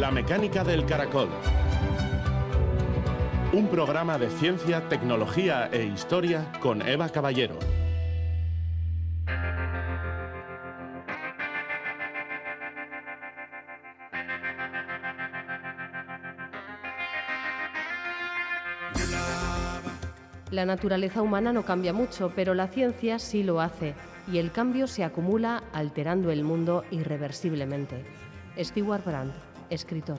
La mecánica del caracol. Un programa de ciencia, tecnología e historia con Eva Caballero. La naturaleza humana no cambia mucho, pero la ciencia sí lo hace, y el cambio se acumula alterando el mundo irreversiblemente. Stewart Brand, escritor.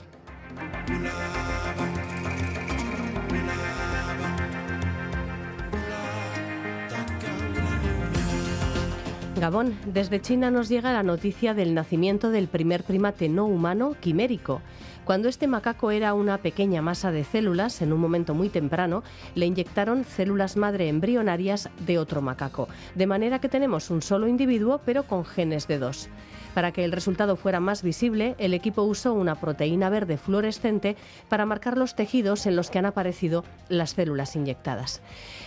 Gabón, desde China nos llega la noticia del nacimiento del primer primate no humano quimérico. Cuando este macaco era una pequeña masa de células, en un momento muy temprano, le inyectaron células madre embrionarias de otro macaco, de manera que tenemos un solo individuo pero con genes de dos. Para que el resultado fuera más visible, el equipo usó una proteína verde fluorescente para marcar los tejidos en los que han aparecido las células inyectadas.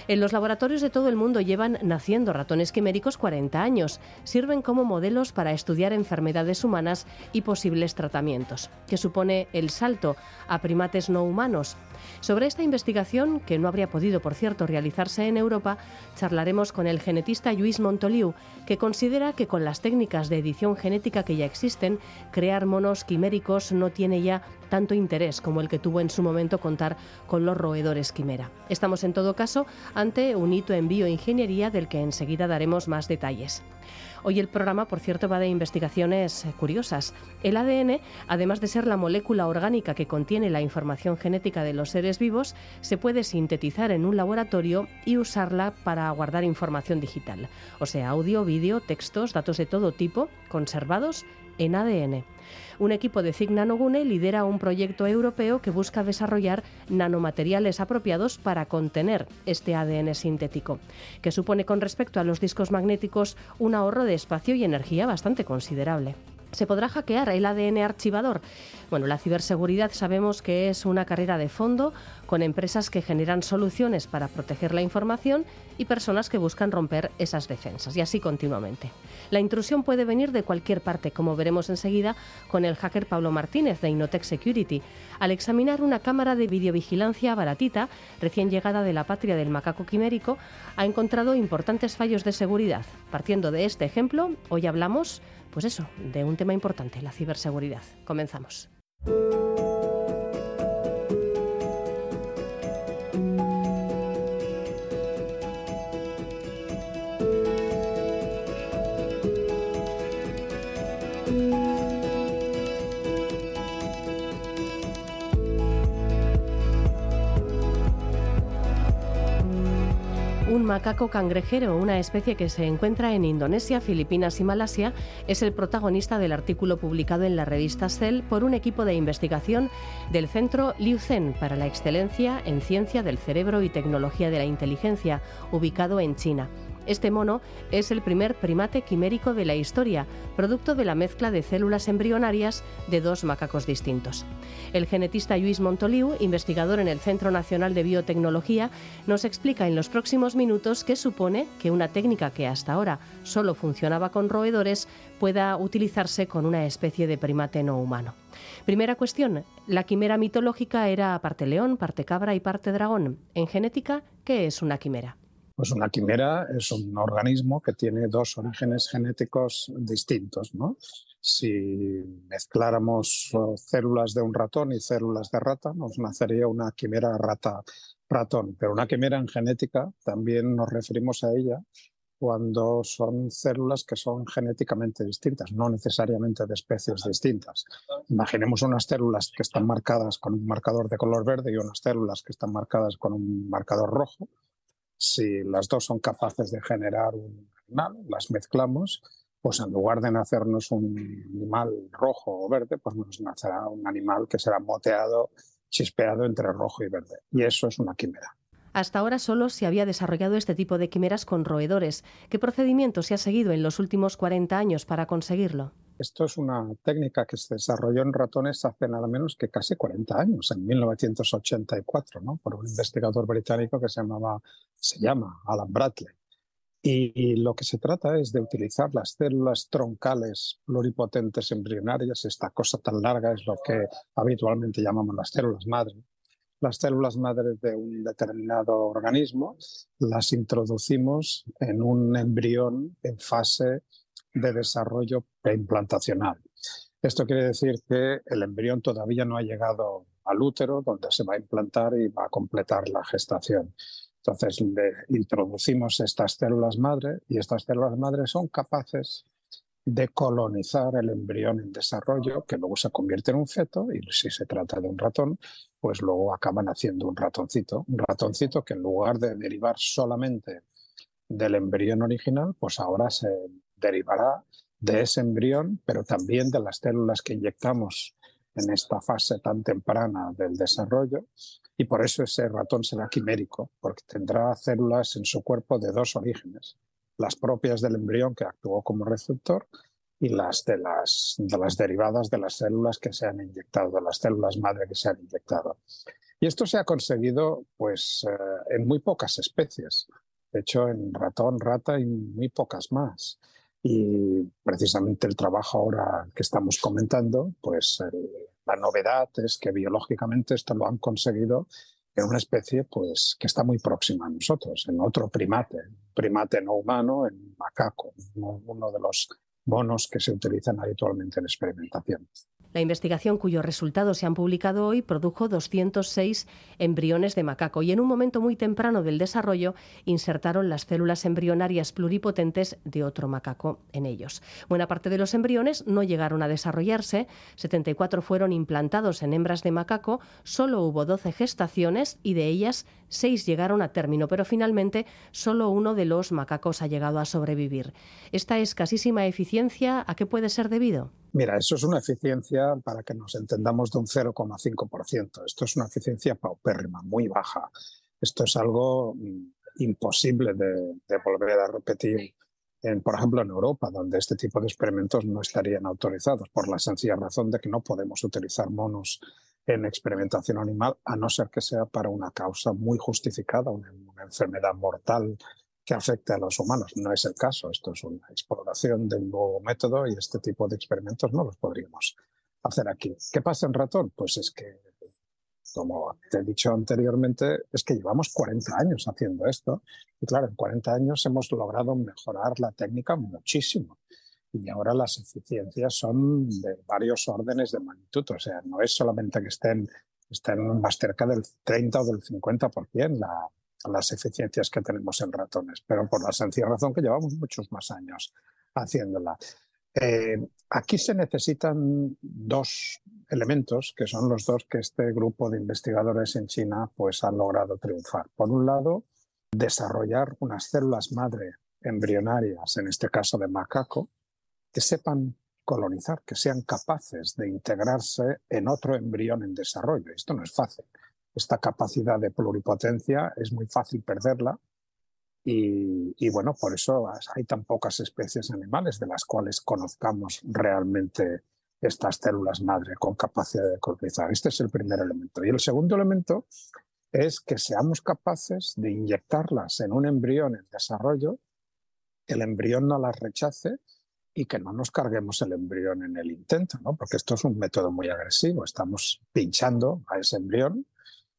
En los laboratorios de todo el mundo llevan naciendo ratones quiméricos 40 años. Sirven como modelos para estudiar enfermedades humanas y posibles tratamientos, que supone el salto a primates no humanos. Sobre esta investigación, que no habría podido, por cierto, realizarse en Europa, charlaremos con el genetista Luis Montoliu, que considera que con las técnicas de edición genética que ya existen, crear monos quiméricos no tiene ya tanto interés como el que tuvo en su momento contar con los roedores quimera. Estamos en todo caso ante un hito en bioingeniería del que enseguida daremos más detalles. Hoy el programa, por cierto, va de investigaciones curiosas. El ADN, además de ser la molécula orgánica que contiene la información genética de los seres vivos, se puede sintetizar en un laboratorio y usarla para guardar información digital, o sea, audio, vídeo, textos, datos de todo tipo, en ADN. Un equipo de CIG Nanogune lidera un proyecto europeo que busca desarrollar nanomateriales apropiados para contener este ADN sintético, que supone con respecto a los discos magnéticos un ahorro de espacio y energía bastante considerable. ¿Se podrá hackear el ADN archivador? Bueno, la ciberseguridad sabemos que es una carrera de fondo con empresas que generan soluciones para proteger la información y personas que buscan romper esas defensas, y así continuamente. La intrusión puede venir de cualquier parte, como veremos enseguida con el hacker Pablo Martínez de Innotech Security. Al examinar una cámara de videovigilancia baratita, recién llegada de la patria del macaco quimérico, ha encontrado importantes fallos de seguridad. Partiendo de este ejemplo, hoy hablamos pues eso, de un tema importante, la ciberseguridad. Comenzamos. Macaco cangrejero, una especie que se encuentra en Indonesia, Filipinas y Malasia, es el protagonista del artículo publicado en la revista Cell por un equipo de investigación del Centro Liu Zhen para la Excelencia en Ciencia del Cerebro y Tecnología de la Inteligencia, ubicado en China. Este mono es el primer primate quimérico de la historia, producto de la mezcla de células embrionarias de dos macacos distintos. El genetista Luis Montoliu, investigador en el Centro Nacional de Biotecnología, nos explica en los próximos minutos qué supone que una técnica que hasta ahora solo funcionaba con roedores pueda utilizarse con una especie de primate no humano. Primera cuestión, la quimera mitológica era parte león, parte cabra y parte dragón. En genética, ¿qué es una quimera? Pues una quimera es un organismo que tiene dos orígenes genéticos distintos. ¿no? Si mezcláramos oh, células de un ratón y células de rata, nos nacería una quimera rata-ratón. Pero una quimera en genética también nos referimos a ella cuando son células que son genéticamente distintas, no necesariamente de especies distintas. Imaginemos unas células que están marcadas con un marcador de color verde y unas células que están marcadas con un marcador rojo si las dos son capaces de generar un animal, las mezclamos, pues en lugar de nacernos un animal rojo o verde, pues nos nacerá un animal que será moteado, chispeado entre rojo y verde. Y eso es una quimera. Hasta ahora solo se había desarrollado este tipo de quimeras con roedores. ¿Qué procedimiento se ha seguido en los últimos 40 años para conseguirlo? Esto es una técnica que se desarrolló en ratones hace nada menos que casi 40 años, en 1984, ¿no? por un investigador británico que se llamaba, se llama Alan Bradley. Y, lo que se trata es de utilizar las células troncales pluripotentes embrionarias, esta cosa tan larga es lo que habitualmente llamamos las células madre. Las células madre de un determinado organismo las introducimos en un embrión en fase de desarrollo preimplantacional. Esto quiere decir que el embrión todavía no ha llegado al útero donde se va a implantar y va a completar la gestación. Entonces le introducimos estas células madre y estas células madre son capaces de colonizar el embrión en desarrollo, que luego se convierte en un feto, y si se trata de un ratón, pues luego acaban haciendo un ratoncito. Un ratoncito que en lugar de derivar solamente del embrión original, pues ahora se derivará de ese embrión, pero también de las células que inyectamos en esta fase tan temprana del desarrollo y por eso ese ratón será quimérico, porque tendrá células en su cuerpo de dos orígenes, las propias del embrión que actuó como receptor y las de las, de las derivadas de las células que se han inyectado, de las células madre que se han inyectado. Y esto se ha conseguido pues, eh, en muy pocas especies. De hecho, en ratón, rata y muy pocas más. Y precisamente el trabajo ahora que estamos comentando, pues la novedad es que biológicamente esto lo han conseguido en una especie pues, que está muy próxima a nosotros, en otro primate, primate no humano, en macaco, uno de los monos que se utilizan habitualmente en experimentación. La investigación cuyos resultados se han publicado hoy produjo 206 embriones de macaco y en un momento muy temprano del desarrollo insertaron las células embrionarias pluripotentes de otro macaco en ellos. Buena parte de los embriones no llegaron a desarrollarse, 74 fueron implantados en hembras de macaco, solo hubo 12 gestaciones y de ellas 6 llegaron a término, pero finalmente solo uno de los macacos ha llegado a sobrevivir. Esta escasísima eficiencia, ¿a qué puede ser debido? Mira, eso es una eficiencia, para que nos entendamos, de un 0,5%. Esto es una eficiencia paupérrima, muy baja. Esto es algo mm, imposible de, volver a repetir, en, por ejemplo, en Europa, donde este tipo de experimentos no estarían autorizados, por la sencilla razón de que no podemos utilizar monos en experimentación animal, a no ser que sea para una causa muy justificada, una enfermedad mortal que afecte a los humanos. No es el caso. Esto es una exploración de un nuevo método y este tipo de experimentos no los podríamos hacer aquí. ¿Qué pasa en ratón? Pues es que, como te he dicho anteriormente, es que llevamos 40 años haciendo esto. Y claro, en 40 años hemos logrado mejorar la técnica muchísimo. Y ahora las eficiencias son de varios órdenes de magnitud. O sea, no es solamente que estén, estén más cerca del 30 o del 50% la, las eficiencias que tenemos en ratones, pero por la sencilla razón que llevamos muchos más años haciéndola. Eh, aquí se necesitan dos elementos, que son los dos que este grupo de investigadores en China pues, han logrado triunfar. Por un lado, desarrollar unas células madre embrionarias, en este caso de macaco, que sepan colonizar, que sean capaces de integrarse en otro embrión en desarrollo. Esto no es fácil esta capacidad de pluripotencia es muy fácil perderla y, bueno, por eso hay tan pocas especies animales de las cuales conozcamos realmente estas células madre con capacidad de colonizar. Este es el primer elemento. Y el segundo elemento es que seamos capaces de inyectarlas en un embrión en desarrollo, el embrión no las rechace y que no nos carguemos el embrión en el intento, ¿no? porque esto es un método muy agresivo. Estamos pinchando a ese embrión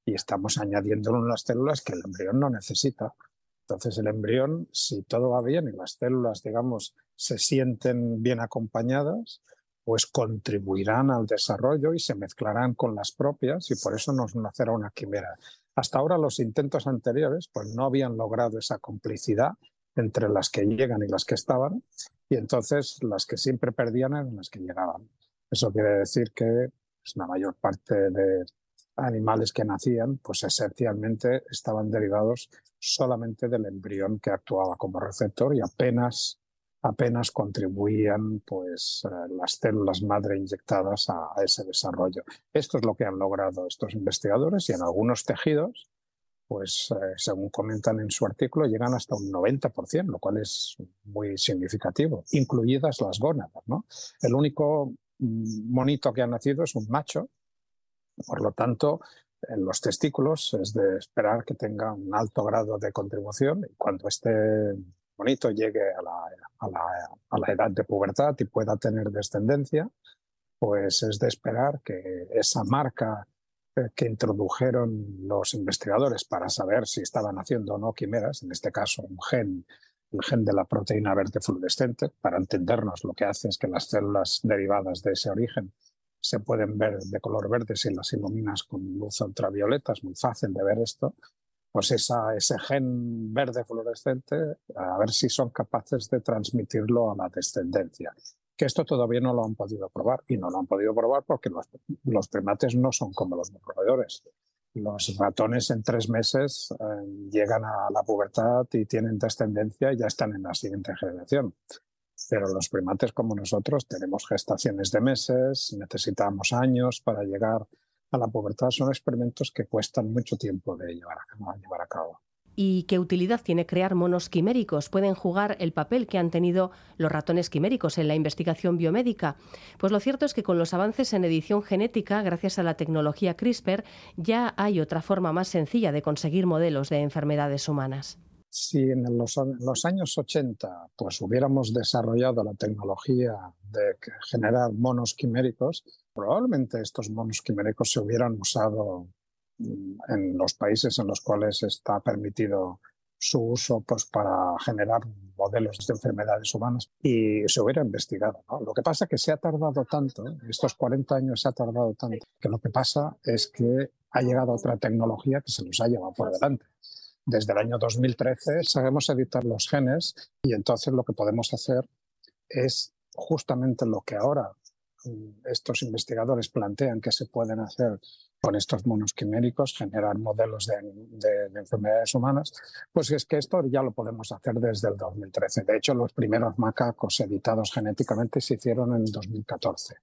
y estamos añadiendo unas células que el embrión no necesita. Entonces el embrión, si todo va bien y las células, digamos, se sienten bien acompañadas, pues contribuirán al desarrollo y se mezclarán con las propias y por eso nos nacerá una quimera. Hasta ahora los intentos anteriores pues no habían logrado esa complicidad entre las que llegan y las que estaban y entonces las que siempre perdían eran las que llegaban. Eso quiere decir que pues, la mayor parte de animales que nacían, pues esencialmente estaban derivados solamente del embrión que actuaba como receptor y apenas, apenas contribuían pues, eh, las células madre inyectadas a, ese desarrollo. Esto es lo que han logrado estos investigadores y en algunos tejidos, pues eh, según comentan en su artículo, llegan hasta un 90%, lo cual es muy significativo, incluidas las gónadas. El único mm, monito que ha nacido es un macho, por lo tanto, en los testículos es de esperar que tenga un alto grado de contribución y cuando esté bonito llegue a la, a, la, a la, edad de pubertad y pueda tener descendencia, pues es de esperar que esa marca eh, que introdujeron los investigadores para saber si estaban haciendo o no quimeras, en este caso un gen, el gen de la proteína verde fluorescente, para entendernos lo que hace es que las células derivadas de ese origen se pueden ver de color verde si las iluminas con luz ultravioleta, es muy fácil de ver esto, pues esa, ese gen verde fluorescente, a ver si son capaces de transmitirlo a la descendencia. Que esto todavía no lo han podido probar y no lo han podido probar porque los, los primates no son como los roedores. Los ratones en tres meses eh, llegan a la pubertad y tienen descendencia y ya están en la siguiente generación. Pero los primates como nosotros tenemos gestaciones de meses, necesitamos años para llegar a la pubertad. Son experimentos que cuestan mucho tiempo de llevar a, llevar a cabo. ¿Y qué utilidad tiene crear monos quiméricos? ¿Pueden jugar el papel que han tenido los ratones quiméricos en la investigación biomédica? Pues lo cierto es que con los avances en edición genética, gracias a la tecnología CRISPR, ya hay otra forma más sencilla de conseguir modelos de enfermedades humanas si en los, años 80 pues hubiéramos desarrollado la tecnología de generar monos quiméricos, probablemente estos monos quiméricos se hubieran usado mm, en los países en los cuales está permitido su uso pues, para generar modelos de enfermedades humanas y se hubiera investigado. Lo que pasa es que se ha tardado tanto, estos 40 años se ha tardado tanto, que lo que pasa es que ha llegado otra tecnología que se nos ha llevado por delante desde el año 2013 sabemos editar los genes y entonces lo que podemos hacer es justamente lo que ahora mm, estos investigadores plantean que se pueden hacer con estos monos quiméricos, generar modelos de, enfermedades humanas, pues es que esto ya lo podemos hacer desde el 2013. De hecho, los primeros macacos editados genéticamente se hicieron en 2014.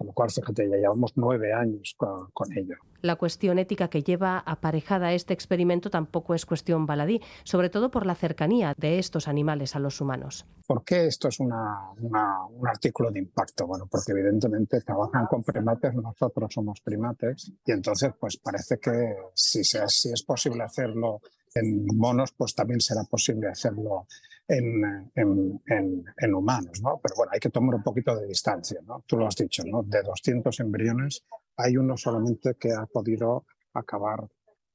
Con lo cual, fíjate, ya llevamos nueve años con, ello. La cuestión ética que lleva aparejada a este experimento tampoco es cuestión baladí, sobre todo por la cercanía de estos animales a los humanos. ¿Por qué esto es un artículo de impacto? Bueno, porque evidentemente trabajan con primates, nosotros somos primates, y entonces pues parece que si, si es posible hacerlo en monos, pues también será posible hacerlo en, en, en, humanos, ¿no? Pero bueno, hay que tomar un poquito de distancia, ¿no? Tú lo has dicho, ¿no? De 200 embriones hay uno solamente que ha podido acabar,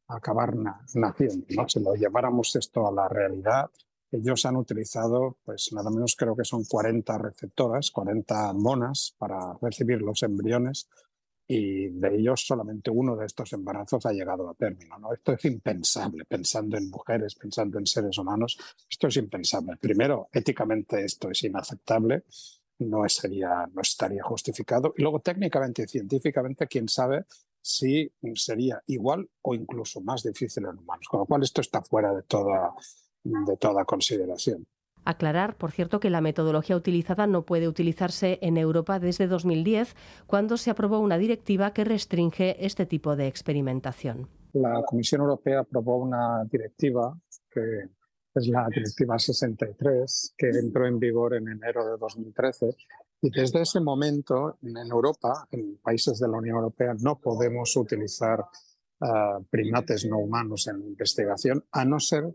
acabar naciendo, ¿no? Si lo lleváramos esto a la realidad, ellos han utilizado, pues nada menos creo que son 40 receptoras, 40 monas para recibir los embriones y de ellos solamente uno de estos embarazos ha llegado a término. ¿no? Esto es impensable, pensando en mujeres, pensando en seres humanos, esto es impensable. Primero, éticamente esto es inaceptable, no, sería, no estaría justificado. Y luego, técnicamente y científicamente, quién sabe si sería igual o incluso más difícil en humanos. Con lo cual, esto está fuera de toda, de toda consideración. Aclarar, por cierto, que la metodología utilizada no puede utilizarse en Europa desde 2010, cuando se aprobó una directiva que restringe este tipo de experimentación. La Comisión Europea aprobó una directiva que es la Directiva 63, que entró en vigor en enero de 2013. Y desde ese momento, en Europa, en países de la Unión Europea, no podemos utilizar ah, primates no humanos en investigación, a no ser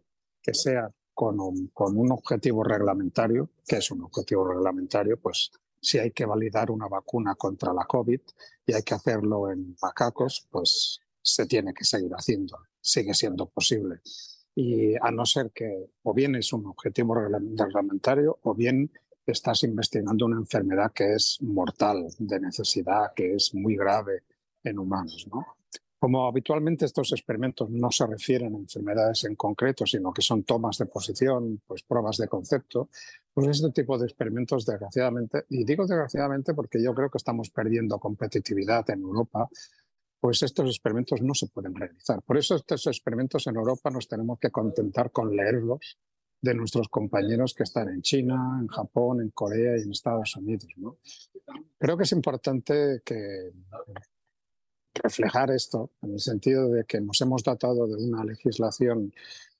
que sea con un, objetivo reglamentario. que es un objetivo reglamentario? Pues si hay que validar una vacuna contra la COVID y hay que hacerlo en macacos, pues se tiene que seguir haciendo, sigue siendo posible. Y a no ser que o bien es un objetivo reglamentario o bien estás investigando una enfermedad que es mortal, de necesidad, que es muy grave en humanos. ¿no? Como habitualmente estos experimentos no se refieren a enfermedades en concreto, sino que son tomas de posición, pues pruebas de concepto, pues este tipo de experimentos, desgraciadamente, y digo desgraciadamente porque yo creo que estamos perdiendo competitividad en Europa, pues estos experimentos no se pueden realizar. Por eso estos experimentos en Europa nos tenemos que contentar con leerlos de nuestros compañeros que están en China, en Japón, en Corea y en Estados Unidos. ¿no? Creo que es importante que reflejar esto, en el sentido de que nos hemos dotado de una legislación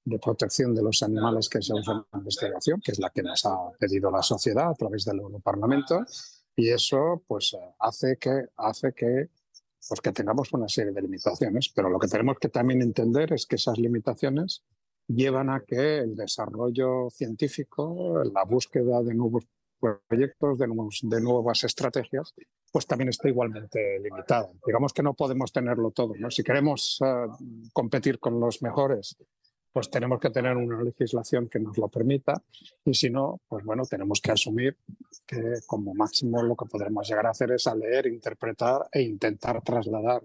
de protección de los animales que se usan en investigación, que es la que nos ha pedido la sociedad a través del Europarlamento, y eso pues hace que, hace que, pues, que tengamos una serie de limitaciones, pero lo que tenemos que también entender es que esas limitaciones llevan a que el desarrollo científico, la búsqueda de nuevos proyectos, de, nuevas estrategias, pues también está igualmente limitada. Digamos que no podemos tenerlo todo. ¿no? Si queremos eh, competir con los mejores, pues tenemos que tener una legislación que nos lo permita y si no, pues bueno, tenemos que asumir que como máximo lo que podremos llegar a hacer es a leer, interpretar e intentar trasladar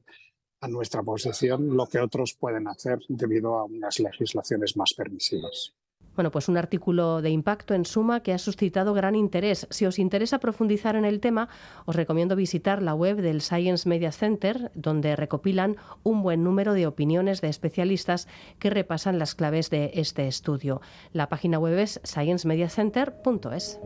a nuestra posición lo que otros pueden hacer debido a unas legislaciones más permisivas. Bueno, pues un artículo de impacto en suma que ha suscitado gran interés. Si os interesa profundizar en el tema, os recomiendo visitar la web del Science Media Center, donde recopilan un buen número de opiniones de especialistas que repasan las claves de este estudio. La página web es sciencemediacenter.es.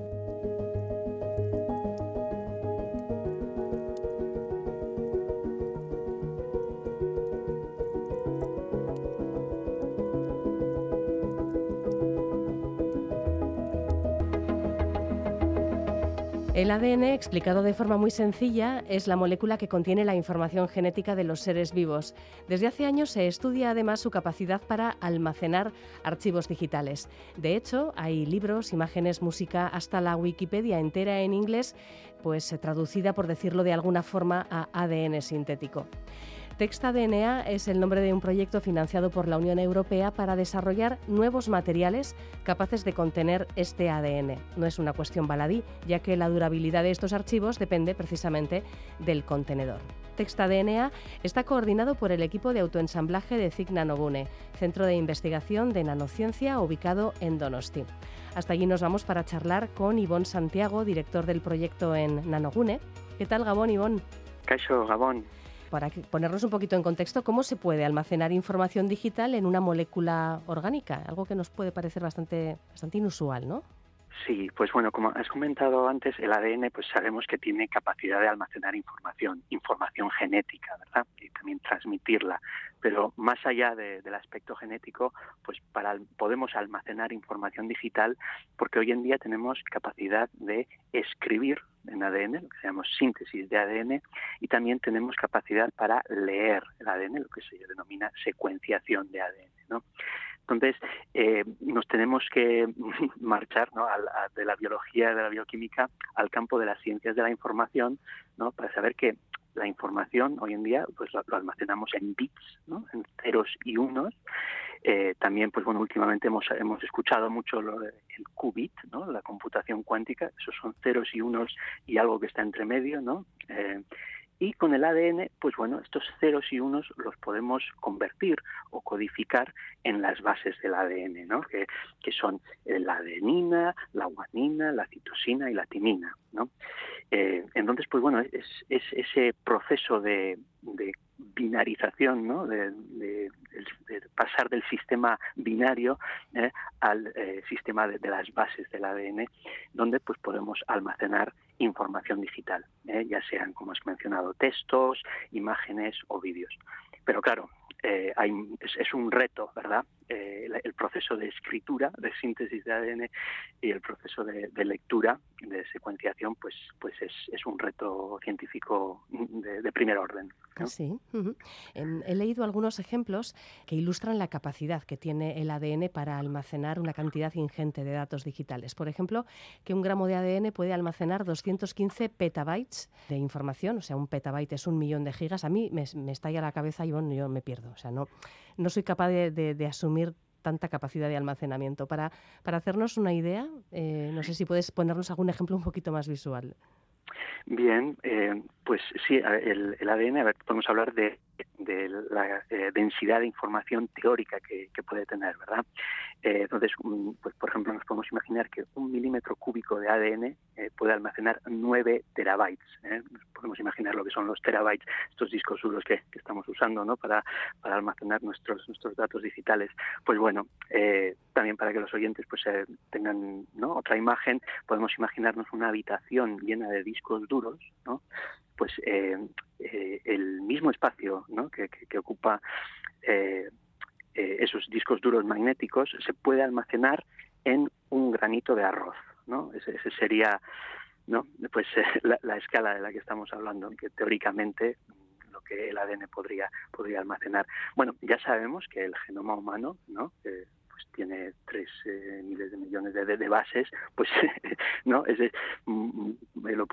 El ADN, explicado de forma muy sencilla, es la molécula que contiene la información genética de los seres vivos. Desde hace años se estudia además su capacidad para almacenar archivos digitales. De hecho, hay libros, imágenes, música, hasta la Wikipedia entera en inglés, pues traducida, por decirlo de alguna forma, a ADN sintético. TextaDNA es el nombre de un proyecto financiado por la Unión Europea para desarrollar nuevos materiales capaces de contener este ADN. No es una cuestión baladí, ya que la durabilidad de estos archivos depende precisamente del contenedor. TextaDNA está coordinado por el equipo de autoensamblaje de CIC Nanogune, centro de investigación de nanociencia ubicado en Donosti. Hasta allí nos vamos para charlar con Ivón Santiago, director del proyecto en Nanogune. ¿Qué tal, Gabón, Ivón? Caixo, Gabón para ponernos un poquito en contexto, ¿cómo se puede almacenar información digital en una molécula orgánica? Algo que nos puede parecer bastante, bastante inusual, ¿no? Sí, pues bueno, como has comentado antes, el ADN pues sabemos que tiene capacidad de almacenar información, información genética, ¿verdad? Y también transmitirla. Pero más allá del aspecto genético, pues para, podemos almacenar información digital porque hoy en día tenemos capacidad de escribir en ADN, lo que se llama síntesis de ADN, y también tenemos capacidad para leer el ADN, lo que se denomina secuenciación de ADN, ¿no? Entonces, eh, nos tenemos que marchar ¿no? de la biología, de la bioquímica, al campo de las ciencias de la información, ¿no? para saber que la información hoy en día pues lo, almacenamos en bits, ¿no? en ceros y unos. Eh, también, pues bueno, últimamente hemos, hemos escuchado mucho lo, el qubit, ¿no? la computación cuántica, esos son ceros y unos y algo que está entre medio, ¿no? Eh, y con el ADN, pues bueno, estos ceros y unos los podemos convertir o codificar en las bases del ADN, ¿no? Que, son la adenina, la guanina, la citosina y la timina, ¿no? Eh, entonces, pues bueno, es, es ese proceso de, de binarización, ¿no? De, de, pasar del sistema binario ¿eh? al eh, sistema de, las bases del ADN, donde pues podemos almacenar información digital, ¿eh? ya sean, como has mencionado, textos, imágenes o vídeos. Pero claro, eh, hay, es, un reto, ¿verdad? Eh, el, proceso de escritura, de síntesis de ADN y el proceso de, lectura, de secuenciación, pues, pues es, es un reto científico de, primer orden. Sí. Em, he leído algunos ejemplos que ilustran la capacidad que tiene el ADN para almacenar una cantidad ingente de datos digitales. Por ejemplo, que un gramo de ADN puede almacenar 215 petabytes de información, o sea, un petabyte es un millón de gigas. A mí me, me estalla la cabeza y bueno, yo me pierdo. O sea, no, no soy capaz de, asumir tanta capacidad de almacenamiento. Para, para hacernos una idea, eh, no sé si puedes ponernos algún ejemplo un poquito más visual. Bien, eh, pues sí, el, el, ADN, a ver, podemos hablar de, de la eh, densidad de información teórica que, puede tener, ¿verdad? Eh, entonces, pues, por ejemplo, nos podemos imaginar que un milímetro cúbico de ADN eh, puede almacenar 9 terabytes. ¿eh? podemos imaginar lo que son los terabytes, estos discos duros que, que estamos usando ¿no? para, para almacenar nuestros, nuestros datos digitales. Pues bueno, también para que los oyentes pues tengan ¿no? otra imagen, podemos imaginarnos una habitación llena de discos duros, ¿no? pues el mismo espacio ¿no? que, que, que ocupa eh, esos discos duros magnéticos se puede almacenar en un granito de arroz, ¿no? Ese, sería, ¿no? Pues eh, la, escala de la que estamos hablando, que teóricamente lo que el ADN podría podría almacenar. Bueno, ya sabemos que el genoma humano, ¿no? Pues tiene tres eh, miles de millones de, de, bases, pues no es, mm, lo,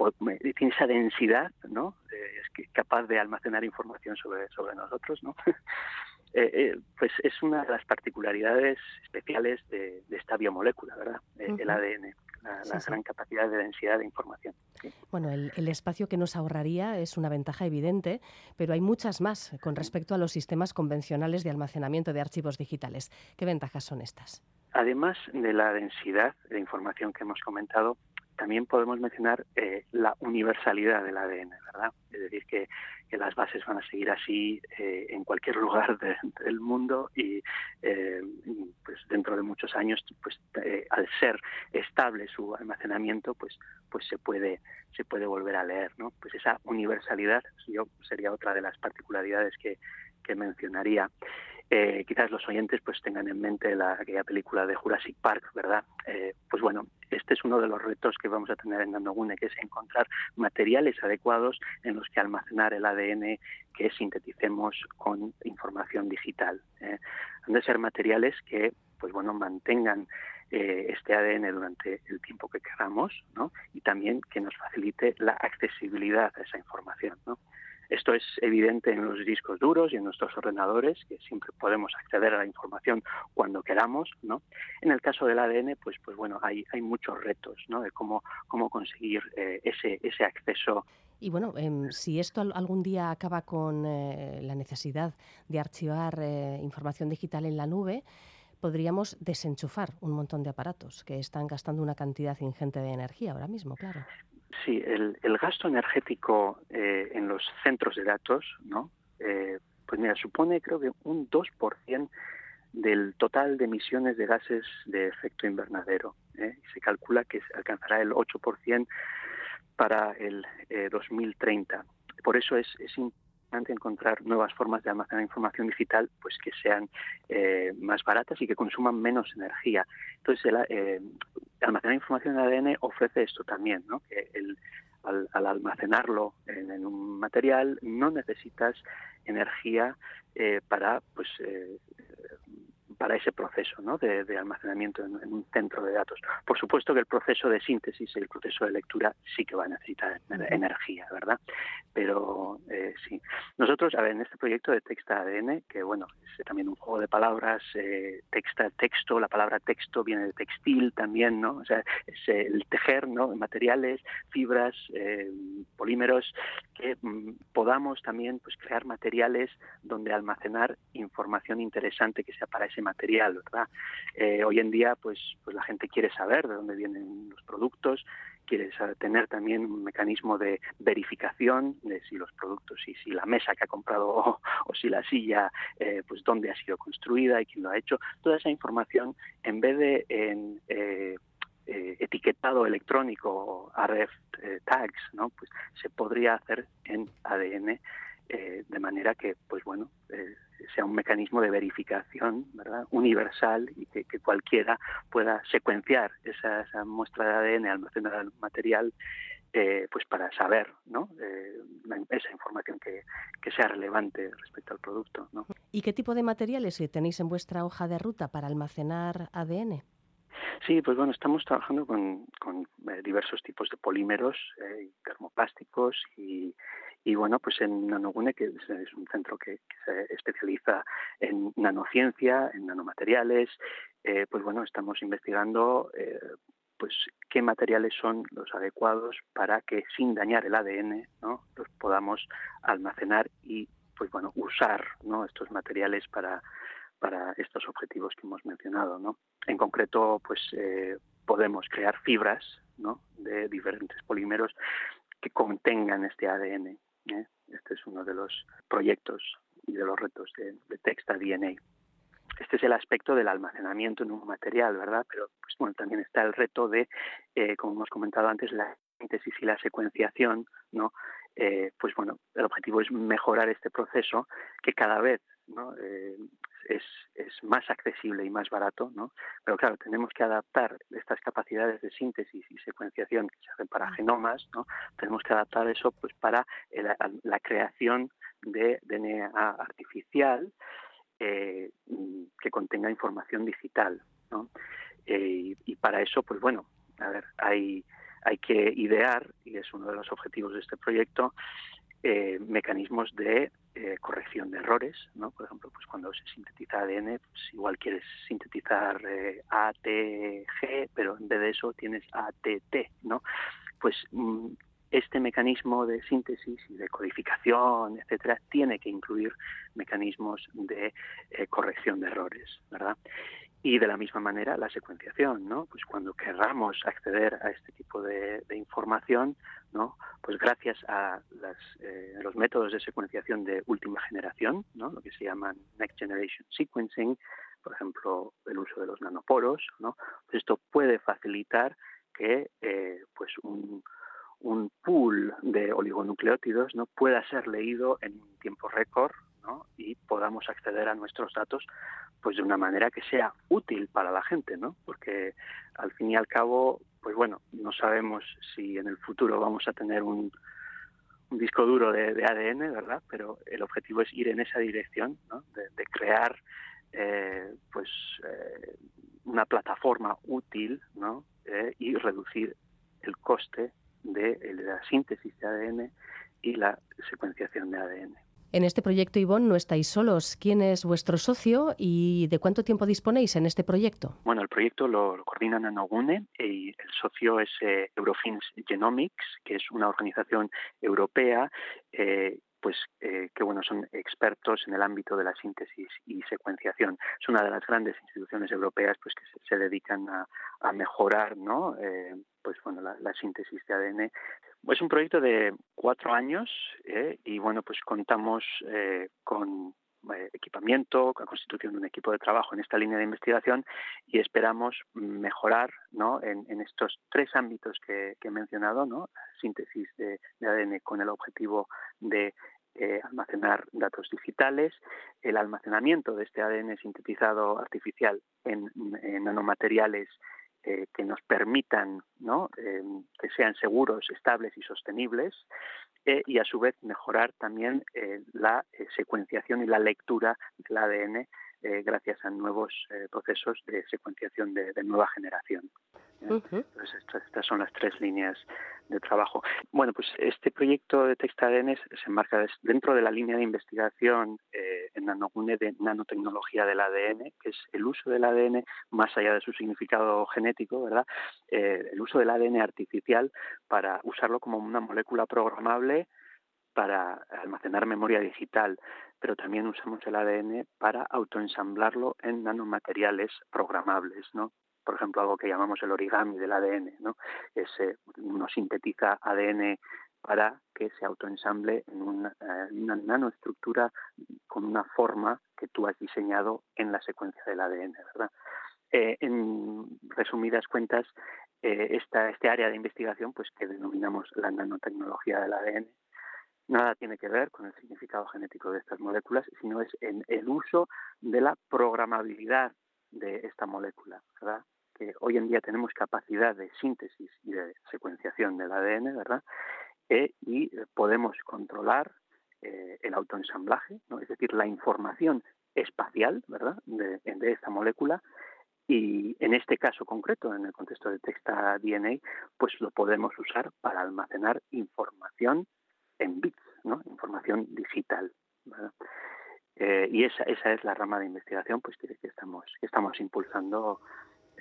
tiene esa densidad, ¿no? es capaz de almacenar información sobre sobre nosotros, ¿no? pues es una de las particularidades especiales de, esta biomolécula, ¿verdad? El ADN la, gran capacidad de densidad de información. Bueno, el, el, espacio que nos ahorraría es una ventaja evidente, pero hay muchas más con respecto a los sistemas convencionales de almacenamiento de archivos digitales. ¿Qué ventajas son estas? Además de la densidad de información que hemos comentado, también podemos mencionar eh, la universalidad del ADN, ¿verdad? Es decir, que, las bases van a seguir así eh, en cualquier lugar del mundo y eh, pues dentro de muchos años, pues al ser estable su almacenamiento, pues pues se puede se puede volver a leer, ¿no? Pues esa universalidad yo sería otra de las particularidades que, que mencionaría. Eh, quizás los oyentes pues tengan en mente la, película de Jurassic Park, ¿verdad? Eh, pues bueno, este es uno de los retos que vamos a tener en Nandogune, que es encontrar materiales adecuados en los que almacenar el ADN que sinteticemos con información digital. ¿eh? Han de ser materiales que, pues bueno, mantengan este ADN durante el tiempo que queramos, ¿no? Y también que nos facilite la accesibilidad a esa información, ¿no? Esto es evidente en los discos duros y en nuestros ordenadores, que siempre podemos acceder a la información cuando queramos, ¿no? En el caso del ADN, pues, pues bueno, hay, hay muchos retos, ¿no? De cómo, cómo conseguir eh, ese, ese acceso. Y bueno, em, si esto algún día acaba con eh, la necesidad de archivar eh, información digital en la nube, podríamos desenchufar un montón de aparatos que están gastando una cantidad ingente de energía ahora mismo, claro. Sí, el, gasto energético eh, en los centros de datos, ¿no? Eh, pues mira, supone creo que un 2% del total de emisiones de gases de efecto invernadero. ¿eh? Se calcula que alcanzará el 8% para el 2030. Por eso es, es importante encontrar nuevas formas de almacenar información digital pues que sean eh, más baratas y que consuman menos energía. Entonces, el, eh, almacenar información en ADN ofrece esto también, ¿no? que el, al, almacenarlo en, un material no necesitas energía eh, para pues para ese proceso ¿no? de, almacenamiento en, un centro de datos. Por supuesto que el proceso de síntesis y el proceso de lectura sí que va a necesitar energía, ¿verdad? Pero eh, sí. Nosotros, a ver, en este proyecto de Texta ADN, que bueno, es también un juego de palabras, eh, texta, texto, la palabra texto viene de textil también, ¿no? O sea, es el tejer, ¿no? Materiales, fibras, eh, polímeros, que mm, podamos también pues crear materiales donde almacenar información interesante que sea para ese material, ¿verdad? Eh, hoy en día, pues, pues la gente quiere saber de dónde vienen los productos, quiere tener también un mecanismo de verificación de si los productos, y si la mesa que ha comprado o, si la silla, eh, pues dónde ha sido construida y quién lo ha hecho. Toda esa información, en vez de en, eh, etiquetado electrónico RF tags, ¿no? Pues se podría hacer en ADN de manera que, pues bueno, sea un mecanismo de verificación ¿verdad? universal y que, cualquiera pueda secuenciar esa, muestra de ADN almacenada en material eh, pues para saber ¿no? Eh, esa información que, sea relevante respecto al producto. ¿no? ¿Y qué tipo de materiales tenéis en vuestra hoja de ruta para almacenar ADN? Sí, pues bueno, estamos trabajando con, eh, diversos tipos de polímeros, termoplásticos y, y bueno, pues en Nanogune, que es un centro que, se especializa en nanociencia, en nanomateriales, eh, pues bueno, estamos investigando eh, pues qué materiales son los adecuados para que sin dañar el ADN ¿no? los podamos almacenar y pues bueno usar ¿no? estos materiales para para estos objetivos que hemos mencionado ¿no? en concreto pues eh, podemos crear fibras ¿no? de diferentes polímeros que contengan este ADN ¿eh? Este es uno de los proyectos y de los retos de, de Texta DNA. Este es el aspecto del almacenamiento en un material, ¿verdad? Pero pues, bueno, también está el reto de, eh, como hemos comentado antes, la síntesis y la secuenciación, ¿no? Eh, pues bueno, el objetivo es mejorar este proceso que cada vez ¿no? Es, es más accesible y más barato, ¿no? Pero claro, tenemos que adaptar estas capacidades de síntesis y secuenciación que se hacen para genomas, ¿no? Tenemos que adaptar eso pues para la creación de DNA artificial eh, que contenga información digital. ¿no? Eh, y para eso, pues bueno, a ver, hay, hay que idear, y es uno de los objetivos de este proyecto, eh, mecanismos de eh, corrección de errores, ¿no? Por ejemplo, pues cuando se sintetiza ADN, pues igual quieres sintetizar eh, ATG, pero en vez de eso tienes ATT, ¿no? Pues mm, este mecanismo de síntesis y de codificación, etcétera, tiene que incluir mecanismos de corrección de errores, ¿verdad? Y de la misma manera la secuenciación, ¿no? Pues cuando querramos acceder a este tipo de, información, ¿no? Pues gracias a eh, los métodos de secuenciación de última generación, ¿no? Lo que se llaman Next Generation Sequencing, por ejemplo, el uso de los nanoporos, ¿no? Pues esto puede facilitar que eh, pues un, un pool de oligonucleótidos no pueda ser leído en un tiempo récord y podamos acceder a nuestros datos pues de una manera que sea útil para la gente, ¿no? Porque al fin y al cabo, pues bueno, no sabemos si en el futuro vamos a tener un, disco duro de, ADN, ¿verdad? Pero el objetivo es ir en esa dirección, ¿no? de, crear eh, pues eh, una plataforma útil, ¿no? Eh, y reducir el coste de la síntesis de ADN y la secuenciación de ADN. En este proyecto, Ivonne, no estáis solos. ¿Quién es vuestro socio y de cuánto tiempo disponéis en este proyecto? Bueno, el proyecto lo, coordina Nanogune y el socio es eh, Eurofins Genomics, que es una organización europea eh, pues eh, que bueno son expertos en el ámbito de la síntesis y secuenciación. Es una de las grandes instituciones europeas pues que se, dedican a, mejorar no eh, pues bueno la, síntesis de ADN. Es un proyecto de cuatro años eh, y bueno pues contamos con equipamiento, la constitución de un equipo de trabajo en esta línea de investigación y esperamos mejorar ¿no? en, estos tres ámbitos que, he mencionado, ¿no? síntesis de, ADN con el objetivo de eh, almacenar datos digitales, el almacenamiento de este ADN sintetizado artificial en, nanomateriales eh, que nos permitan ¿no? Em, que sean seguros, estables y sostenibles, eh, y a su vez mejorar también la secuenciación y la lectura del ADN eh, gracias a nuevos eh, procesos de secuenciación de, nueva generación. Entonces, estas, son las tres líneas de trabajo. Bueno, pues este proyecto de ADN se enmarca dentro de la línea de investigación eh, en Nanogune de nanotecnología del ADN, que es el uso del ADN más allá de su significado genético, ¿verdad? el uso del ADN artificial para usarlo como una molécula programable para almacenar memoria digital, pero también usamos el ADN para autoensamblarlo en nanomateriales programables, ¿no? Por ejemplo, algo que llamamos el origami del ADN, ¿no? Es, uno sintetiza ADN para que se autoensamble en una, eh, una, nanoestructura con una forma que tú has diseñado en la secuencia del ADN, ¿verdad? Eh, en resumidas cuentas, eh, esta, este área de investigación, pues que denominamos la nanotecnología del ADN, nada tiene que ver con el significado genético de estas moléculas, sino es en el uso de la programabilidad de esta molécula, ¿verdad? Que hoy en día tenemos capacidad de síntesis y de secuenciación del ADN, ¿verdad? E, y podemos controlar eh, el autoensamblaje, ¿no? es decir, la información espacial, ¿verdad? De, de esta molécula y en este caso concreto, en el contexto de Texta DNA, pues lo podemos usar para almacenar información en bits, ¿no? información digital. Eh, y esa, esa es la rama de investigación pues que, estamos, que estamos impulsando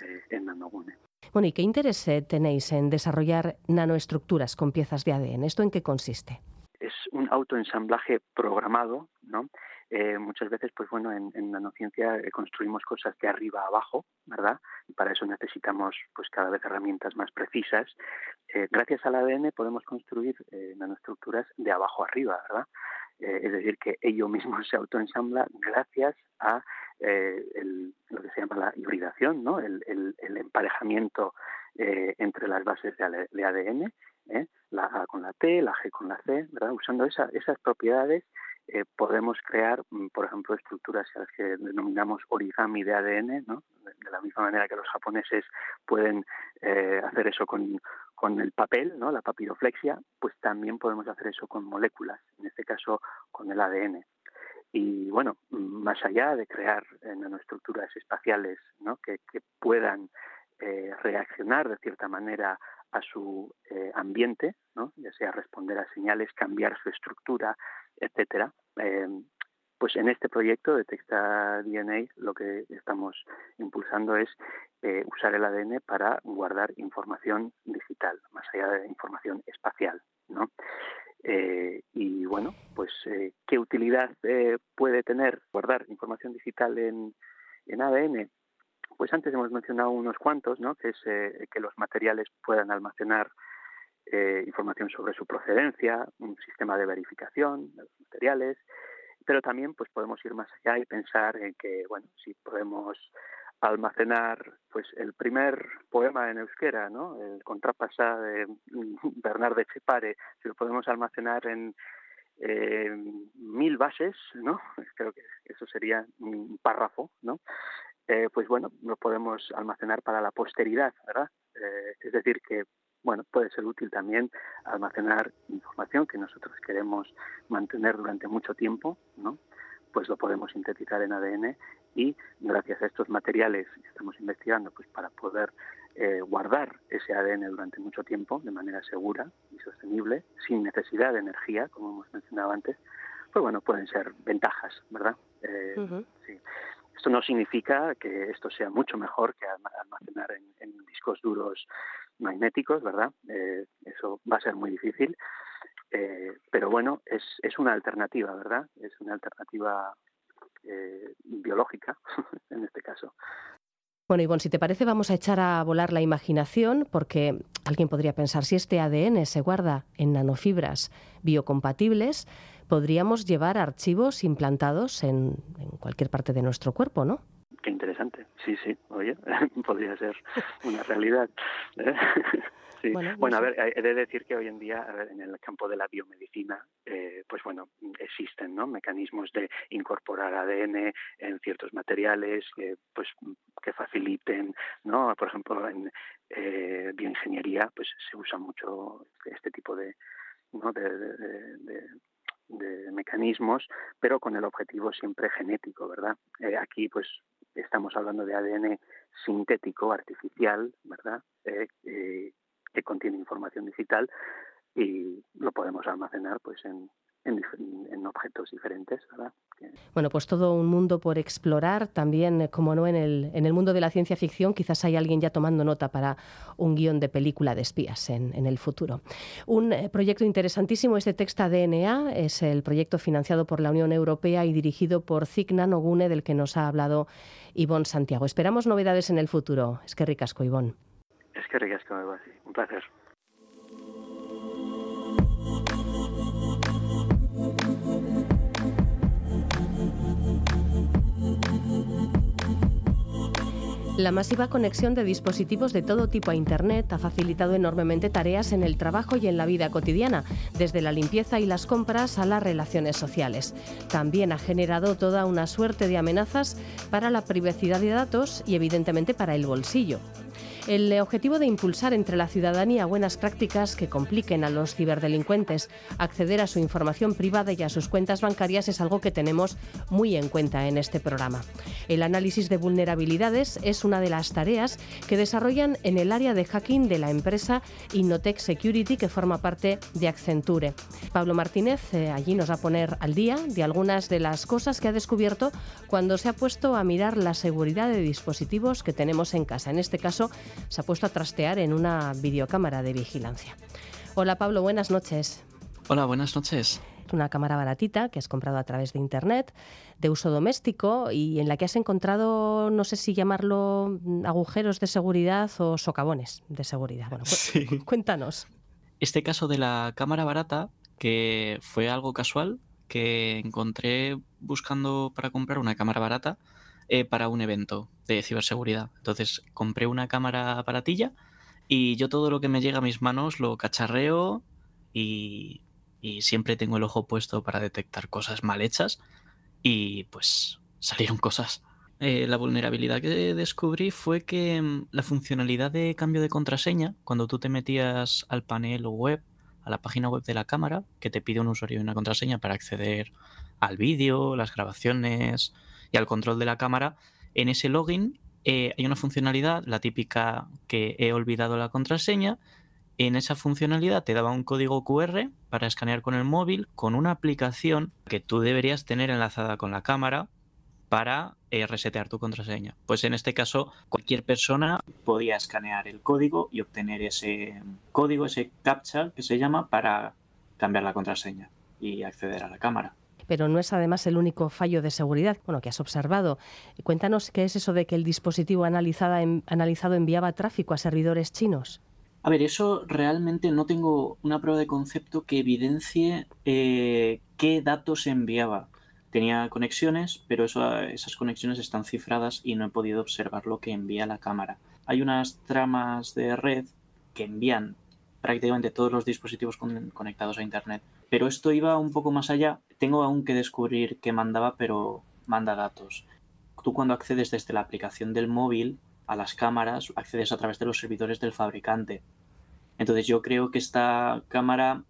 eh, en Nanogune. Bueno, ¿y qué interés eh, tenéis en desarrollar nanoestructuras con piezas de ADN? ¿Esto en qué consiste? Es un autoensamblaje programado, ¿no? Eh, muchas veces, pues bueno, en, nanociencia eh, construimos cosas de arriba a abajo, ¿verdad? Y para eso necesitamos, pues cada vez herramientas más precisas. Eh, gracias al ADN podemos construir nanoestructuras de abajo arriba, ¿verdad? es decir, que ello mismo se autoensambla gracias a lo que se llama la hibridación, ¿no? El, emparejamiento entre las bases de, ADN, la A con la T, la G con la C, ¿verdad? Usando esas propiedades eh, podemos crear, mm, por ejemplo, estructuras a las que denominamos origami de ADN, ¿no? de la misma manera que los japoneses pueden eh, hacer eso con, con el papel, la papiroflexia, pues también podemos hacer eso con moléculas, en este caso con el ADN. Y bueno, más allá de crear nanoestructuras espaciales que, puedan eh, reaccionar de cierta manera a su eh, ambiente, ya sea responder a señales, cambiar su estructura, etcétera. Eh, pues en este proyecto de Texta DNA lo que estamos impulsando es eh, usar el ADN para guardar información digital, más allá de información espacial, ¿no? y bueno, pues qué utilidad puede tener guardar información digital en, en ADN, pues antes hemos mencionado unos cuantos, ¿no? que es eh, que los materiales puedan almacenar eh, información sobre su procedencia, un sistema de verificación de los materiales, pero también pues podemos ir más allá y pensar en que, bueno, si podemos almacenar pues el primer poema en euskera, ¿no? El contrapasa de Bernard de Chepare, si lo podemos almacenar en eh, mil bases, ¿no? Creo que eso sería un párrafo, ¿no? Eh, pues bueno, lo podemos almacenar para la posteridad, ¿verdad? Eh, es decir, que bueno, puede ser útil también almacenar información que nosotros queremos mantener durante mucho tiempo, ¿no? Pues lo podemos sintetizar en ADN y gracias a estos materiales que estamos investigando, pues para poder eh, guardar ese ADN durante mucho tiempo de manera segura y sostenible, sin necesidad de energía, como hemos mencionado antes, pues bueno, pueden ser ventajas, ¿verdad? sí. Esto no significa que esto sea mucho mejor que almacenar en, discos duros magnéticos, ¿verdad? Eh, eso va a ser muy difícil. Eh, pero bueno, es, es una alternativa, ¿verdad? Es una alternativa eh, biológica en este caso. Bueno, Ivonne, si te parece, vamos a echar a volar la imaginación, porque alguien podría pensar, si este ADN se guarda en nanofibras biocompatibles, podríamos llevar archivos implantados en, cualquier parte de nuestro cuerpo, ¿no? Interesante. Sí, sí, oye, podría ser una realidad. ¿eh? Sí. Bueno, a ver, he de decir que hoy en día en el campo de la biomedicina, eh, pues bueno, existen ¿no? mecanismos de incorporar ADN en ciertos materiales, pues que faciliten, ¿no? Por ejemplo, en eh, bioingeniería, pues se usa mucho este tipo de, ¿no? de, de mecanismos, pero con el objetivo siempre genético, ¿verdad? Eh, aquí, pues, estamos hablando de ADN sintético, artificial, ¿verdad? Eh, eh, que contiene información digital y lo podemos almacenar, pues, en, en, objetos diferentes. ¿verdad? Bueno, pues todo un mundo por explorar, también, eh, como no, en el, en el mundo de la ciencia ficción, quizás hay alguien ya tomando nota para un guion de película de espías en, en el futuro. Un eh, proyecto interesantísimo es de Texta DNA, es el proyecto financiado por la Unión Europea y dirigido por Cigna Nogune, del que nos ha hablado Ivonne Santiago. Esperamos novedades en el futuro. Es que ricasco, Ivonne. Es que ricasco, un placer. La masiva conexión de dispositivos de todo tipo a Internet ha facilitado enormemente tareas en el trabajo y en la vida cotidiana, desde la limpieza y las compras a las relaciones sociales. También ha generado toda una suerte de amenazas para la privacidad de datos y evidentemente para el bolsillo. El objetivo de impulsar entre la ciudadanía buenas prácticas que compliquen a los ciberdelincuentes acceder a su información privada y a sus cuentas bancarias es algo que tenemos muy en cuenta en este programa. El análisis de vulnerabilidades es una de las tareas que desarrollan en el área de hacking de la empresa Innotech Security que forma parte de Accenture. Pablo Martínez eh, allí nos va a poner al día de algunas de las cosas que ha descubierto cuando se ha puesto a mirar la seguridad de dispositivos que tenemos en casa. En este caso, se ha puesto a trastear en una videocámara de vigilancia. Hola Pablo, buenas noches. Hola, buenas noches. Una cámara baratita que has comprado a través de Internet, de uso doméstico y en la que has encontrado, no sé si llamarlo agujeros de seguridad o socavones de seguridad. Bueno, sí. cuéntanos. Este caso de la cámara barata, que fue algo casual, que encontré buscando para comprar una cámara barata, eh, para un evento de ciberseguridad. Entonces compré una cámara baratilla y yo todo lo que me llega a mis manos lo cacharreo y, siempre tengo el ojo puesto para detectar cosas mal hechas y pues salieron cosas. Eh, la vulnerabilidad que descubrí fue que mm, la funcionalidad de cambio de contraseña, cuando tú te metías al panel web a la página web de la cámara que te pide un usuario y una contraseña para acceder al vídeo, las grabaciones y al control de la cámara. En ese login eh, hay una funcionalidad, la típica que he olvidado la contraseña. En esa funcionalidad te daba un código QR para escanear con el móvil con una aplicación que tú deberías tener enlazada con la cámara para eh, resetear tu contraseña. Pues en este caso, cualquier persona podía escanear el código y obtener ese código, ese captcha que se llama, para cambiar la contraseña y acceder a la cámara. Pero no es además el único fallo de seguridad bueno, que has observado. Cuéntanos qué es eso de que el dispositivo analizado enviaba tráfico a servidores chinos. A ver, eso realmente no tengo una prueba de concepto que evidencie eh, qué datos enviaba tenía conexiones, pero esas conexiones están cifradas y no he podido observar lo que envía la cámara. Hay unas tramas de red que envían prácticamente todos los dispositivos conectados a Internet, pero esto iba un poco más allá. Tengo aún que descubrir qué mandaba, pero manda datos. Tú cuando accedes desde la aplicación del móvil a las cámaras, accedes a través de los servidores del fabricante. Entonces yo creo que esta cámara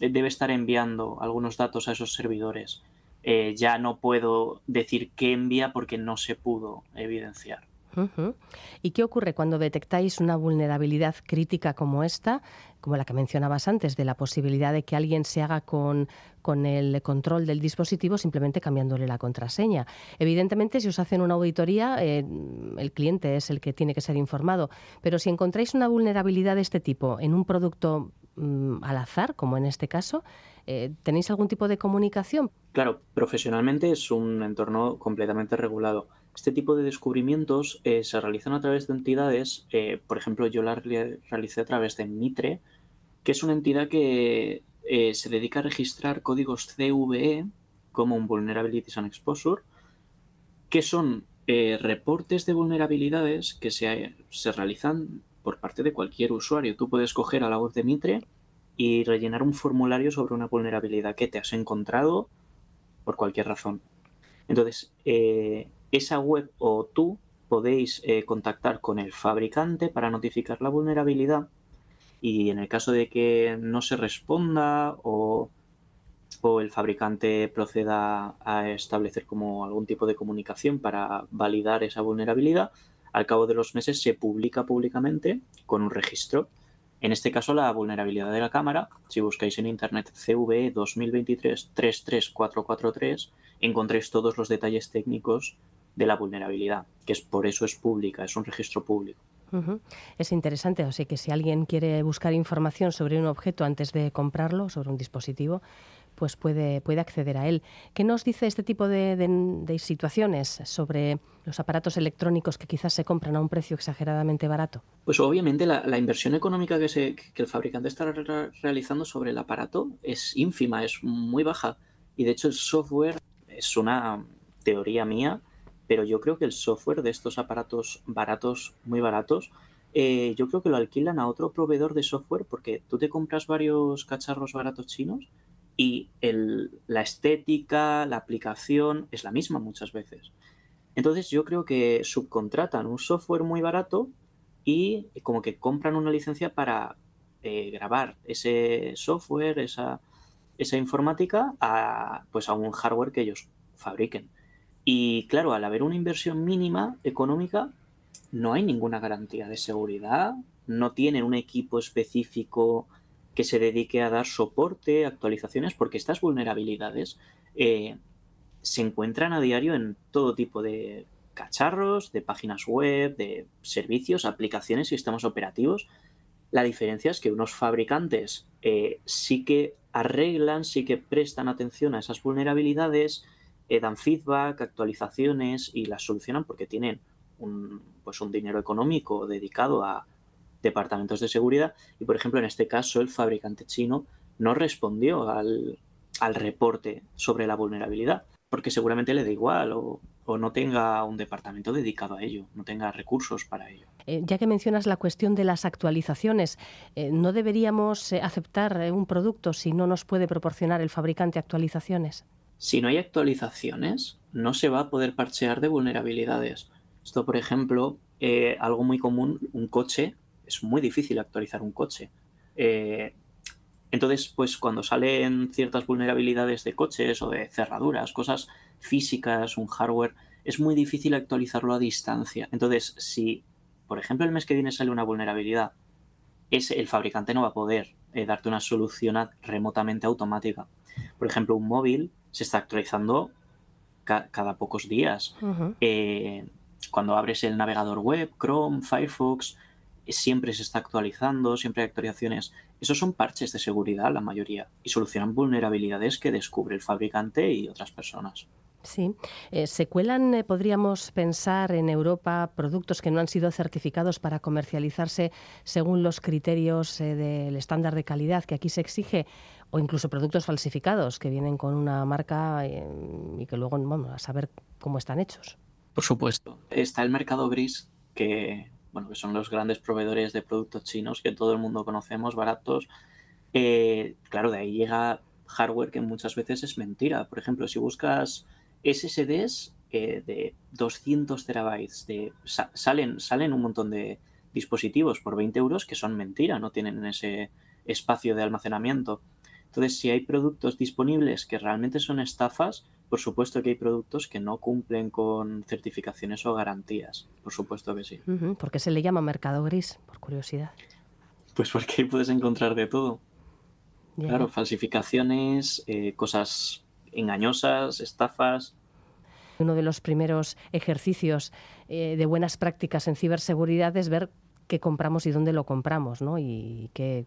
debe estar enviando algunos datos a esos servidores eh, ya no puedo decir qué envía porque no se pudo evidenciar. ¿Y qué ocurre cuando detectáis una vulnerabilidad crítica como esta, como la que mencionabas antes, de la posibilidad de que alguien se haga con, el control del dispositivo simplemente cambiándole la contraseña? Evidentemente, si os hacen una auditoría, eh, el cliente es el que tiene que ser informado, pero si encontráis una vulnerabilidad de este tipo en un producto mm, al azar, como en este caso, eh, ¿Tenéis algún tipo de comunicación? Claro, profesionalmente es un entorno completamente regulado. Este tipo de descubrimientos eh, se realizan a través de entidades, eh, por ejemplo, yo la realicé a través de Mitre, que es una entidad que se dedica a registrar códigos CVE como un Vulnerabilities and Exposure, que son reportes de vulnerabilidades que se, se realizan por parte de cualquier usuario. Tú puedes coger a la web de Mitre y rellenar un formulario sobre una vulnerabilidad que te has encontrado por cualquier razón. Entonces, eh, esa web o tú podéis eh, contactar con el fabricante para notificar la vulnerabilidad y en el caso de que no se responda o, o, el fabricante proceda a establecer como algún tipo de comunicación para validar esa vulnerabilidad, al cabo de los meses se publica públicamente con un registro. En este caso, la vulnerabilidad de la cámara, si buscáis en internet CVE 2023-33443, encontréis todos los detalles técnicos de la vulnerabilidad, que es por eso es pública, es un registro público. Es interesante, o sea que si alguien quiere buscar información sobre un objeto antes de comprarlo, sobre un dispositivo, pues puede, puede acceder a él. ¿Qué nos dice este tipo de, situaciones sobre los aparatos electrónicos que quizás se compran a un precio exageradamente barato? Pues obviamente la, inversión económica que, se, que, el fabricante está realizando sobre el aparato es ínfima, es muy baja. Y de hecho el software es una teoría mía, pero yo creo que el software de estos aparatos baratos, muy baratos, eh, yo creo que lo alquilan a otro proveedor de software porque tú te compras varios cacharros baratos chinos y la estética, la aplicación es la misma muchas veces. Entonces yo creo que subcontratan un software muy barato y como que compran una licencia para eh, grabar ese software, esa, esa informática a, pues a un hardware que ellos fabriquen. Y claro, al haber una inversión mínima económica, no hay ninguna garantía de seguridad, no tienen un equipo específico que se dedique a dar soporte, actualizaciones, porque estas vulnerabilidades eh, se encuentran a diario en todo tipo de cacharros, de páginas web, de servicios, aplicaciones, sistemas operativos. La diferencia es que unos fabricantes eh, sí que arreglan, sí que prestan atención a esas vulnerabilidades, eh, dan feedback, actualizaciones y las solucionan porque tienen un, pues un dinero económico dedicado a, departamentos de seguridad y, por ejemplo, en este caso el fabricante chino no respondió al, reporte sobre la vulnerabilidad porque seguramente le da igual o, no tenga un departamento dedicado a ello, no tenga recursos para ello. Eh, ya que mencionas la cuestión de las actualizaciones, eh, ¿no deberíamos eh, aceptar un producto si no nos puede proporcionar el fabricante actualizaciones? Si no hay actualizaciones, no se va a poder parchear de vulnerabilidades. Esto, por ejemplo, algo muy común, un coche es muy difícil actualizar un coche. Eh, Entonces, pues cuando salen ciertas vulnerabilidades de coches o de cerraduras, cosas físicas, un hardware, es muy difícil actualizarlo a distancia. Entonces, si, por ejemplo, el mes que viene sale una vulnerabilidad, es, el fabricante no va a poder eh, darte una solución remotamente automática. Por ejemplo, un móvil se está actualizando cada pocos días. Eh, cuando abres el navegador web, Chrome, Firefox, siempre se está actualizando, siempre hay actualizaciones. Esos son parches de seguridad, la mayoría, y solucionan vulnerabilidades que descubre el fabricante y otras personas. Sí. Eh, ¿Se cuelan, eh, podríamos pensar, en Europa productos que no han sido certificados para comercializarse según los criterios eh, del estándar de calidad que aquí se exige? O incluso productos falsificados que vienen con una marca y que luego, vamos, a saber cómo están hechos. Por supuesto. Está el mercado gris, que, bueno, que son los grandes proveedores de productos chinos que todo el mundo conocemos, baratos. claro, de ahí llega hardware que muchas veces es mentira. Por ejemplo, si buscas SSDs eh, de 200 terabytes. De, salen, salen un montón de dispositivos por 20 euros que son mentira, no tienen ese espacio de almacenamiento. Entonces, si hay productos disponibles que realmente son estafas, por supuesto que hay productos que no cumplen con certificaciones o garantías. Por supuesto que sí. ¿Por qué se le llama mercado gris? Por curiosidad. Pues porque ahí puedes encontrar de todo. Claro, falsificaciones, eh, cosas engañosas, estafas. Uno de los primeros ejercicios eh, de buenas prácticas en ciberseguridad es ver qué compramos y dónde lo compramos, ¿no? Y qué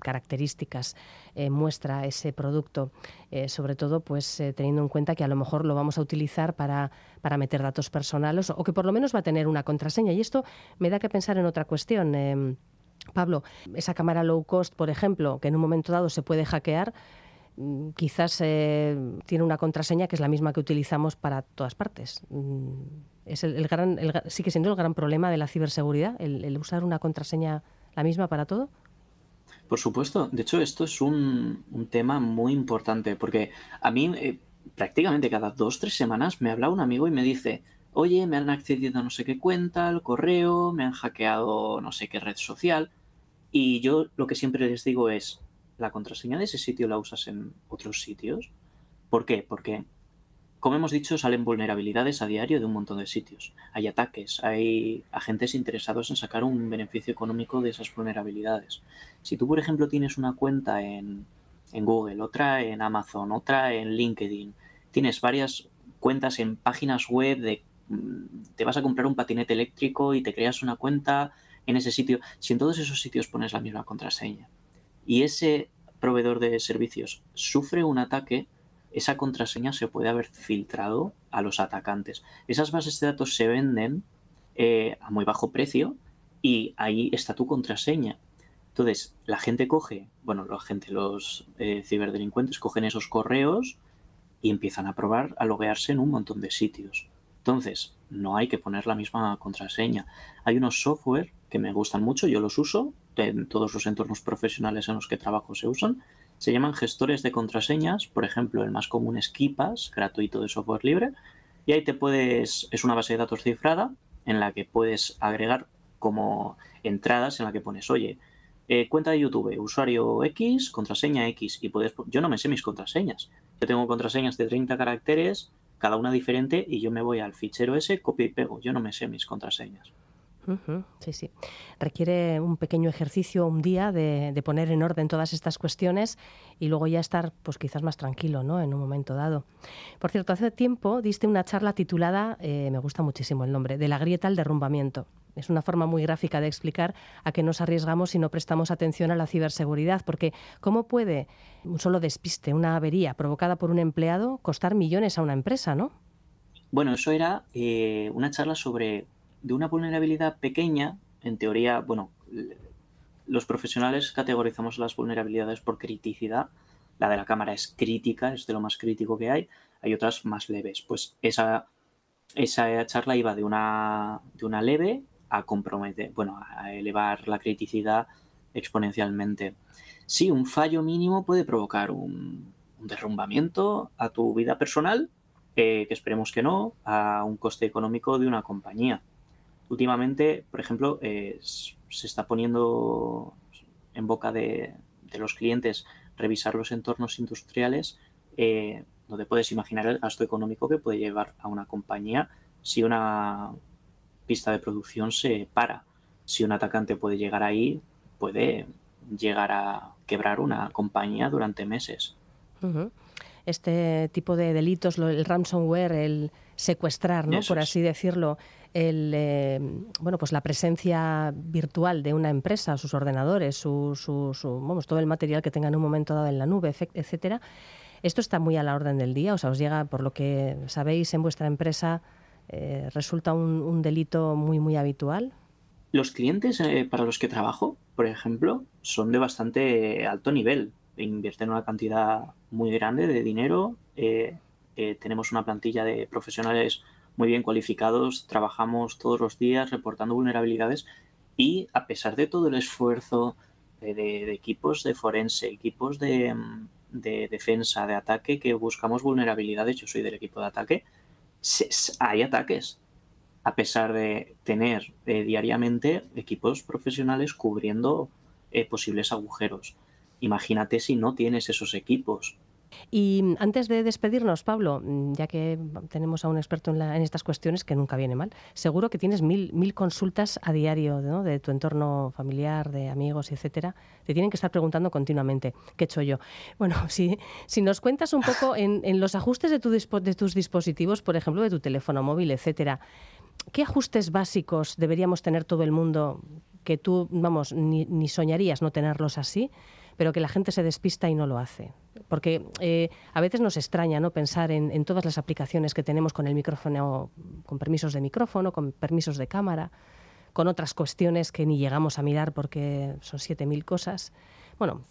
características eh, muestra ese producto, eh, sobre todo pues teniendo en cuenta que a lo mejor lo vamos a utilizar para, para, meter datos personales o que por lo menos va a tener una contraseña. Y esto me da que pensar en otra cuestión. Pablo, esa cámara low cost, por ejemplo, que en un momento dado se puede hackear, Mm, quizás eh, tiene una contraseña que es la misma que utilizamos para todas partes. Mm, es el, gran, sigue siendo el gran problema de la ciberseguridad, el, usar una contraseña la misma para todo. Por supuesto. De hecho, esto es un, tema muy importante porque a mí eh, prácticamente cada dos, tres semanas me habla un amigo y me dice, oye, me han accedido a no sé qué cuenta, al correo, me han hackeado no sé qué red social. Y yo lo que siempre les digo es, la contraseña de ese sitio la usas en otros sitios. ¿Por qué? Porque, como hemos dicho, salen vulnerabilidades a diario de un montón de sitios. Hay ataques, hay agentes interesados en sacar un beneficio económico de esas vulnerabilidades. Si tú, por ejemplo, tienes una cuenta en, Google, otra en Amazon, otra en LinkedIn, tienes varias cuentas en páginas web de mm, te vas a comprar un patinete eléctrico y te creas una cuenta en ese sitio. Si en todos esos sitios pones la misma contraseña, y ese proveedor de servicios sufre un ataque, esa contraseña se puede haber filtrado a los atacantes. Esas bases de datos se venden eh, a muy bajo precio y ahí está tu contraseña. Entonces, la gente coge, bueno, la gente, los eh, ciberdelincuentes cogen esos correos y empiezan a probar a loguearse en un montón de sitios. Entonces, no hay que poner la misma contraseña. Hay unos software que me gustan mucho, yo los uso, en todos los entornos profesionales en los que trabajo se usan. Se llaman gestores de contraseñas, por ejemplo, el más común es Kipas, gratuito de software libre, y ahí te puedes, es una base de datos cifrada en la que puedes agregar como entradas en la que pones, oye, eh, cuenta de YouTube, usuario X, contraseña X, y puedes, yo no me sé mis contraseñas. Yo tengo contraseñas de 30 caracteres, cada una diferente, y yo me voy al fichero ese, copio y pego. Yo no me sé mis contraseñas. Sí, sí. Requiere un pequeño ejercicio, un día, de, poner en orden todas estas cuestiones y luego ya estar, pues quizás más tranquilo, ¿no? En un momento dado. Por cierto, hace tiempo diste una charla titulada, eh, me gusta muchísimo el nombre, de la grieta al derrumbamiento. Es una forma muy gráfica de explicar a qué nos arriesgamos si no prestamos atención a la ciberseguridad, porque ¿cómo puede un solo despiste, una avería provocada por un empleado, costar millones a una empresa, no? Bueno, eso era eh, una charla sobre de una vulnerabilidad pequeña, en teoría, bueno, los profesionales categorizamos las vulnerabilidades por criticidad. La de la cámara es crítica, es de lo más crítico que hay. Hay otras más leves. Pues esa, esa charla iba de una, de una leve a comprometer, bueno, a elevar la criticidad exponencialmente. Sí, un fallo mínimo puede provocar un, derrumbamiento a tu vida personal, eh, que esperemos que no, a un coste económico de una compañía últimamente, por ejemplo, eh, se está poniendo en boca de, los clientes revisar los entornos industriales, eh, te puedes imaginar el gasto económico que puede llevar a una compañía si una pista de producción se para. Si un atacante puede llegar ahí, puede llegar a quebrar una compañía durante meses. Este tipo de delitos, el ransomware, el secuestrar, ¿no? por así decirlo, el, eh, bueno, pues la presencia virtual de una empresa, sus ordenadores, su, su, vamos, todo el material que tenga en un momento dado en la nube, etcétera. Esto está muy a la orden del día, o sea, os llega, por lo que sabéis, en vuestra empresa, eh, resulta un, delito muy, muy habitual. Los clientes eh, para los que trabajo, por ejemplo, son de bastante alto nivel. Invierten una cantidad muy grande de dinero. tenemos una plantilla de profesionales muy bien cualificados, trabajamos todos los días reportando vulnerabilidades y a pesar de todo el esfuerzo de, equipos de forense, equipos de, defensa, de ataque, que buscamos vulnerabilidades, yo soy del equipo de ataque, hay ataques, a pesar de tener eh, diariamente equipos profesionales cubriendo eh, posibles agujeros. Imagínate si no tienes esos equipos, y antes de despedirnos, Pablo, mm, ya que tenemos a un experto en, estas cuestiones, que nunca viene mal, seguro que tienes mil, mil consultas a diario de tu entorno familiar, de amigos, etcétera. Te tienen que estar preguntando continuamente, ¿qué he hecho yo? Bueno, si, nos cuentas un poco en, los ajustes de, tu, de tus dispositivos, por ejemplo, de tu teléfono móvil, etcétera, ¿qué ajustes básicos deberíamos tener todo el mundo que tú, vamos, ni soñarías no tenerlos así? Pero que la gente se despista y no lo hace. Porque eh, a veces nos extraña ¿no? pensar en, todas las aplicaciones que tenemos con el micrófono, con permisos de micrófono, con permisos de cámara, con otras cuestiones que ni llegamos a mirar porque son 7.000 cosas. Bueno,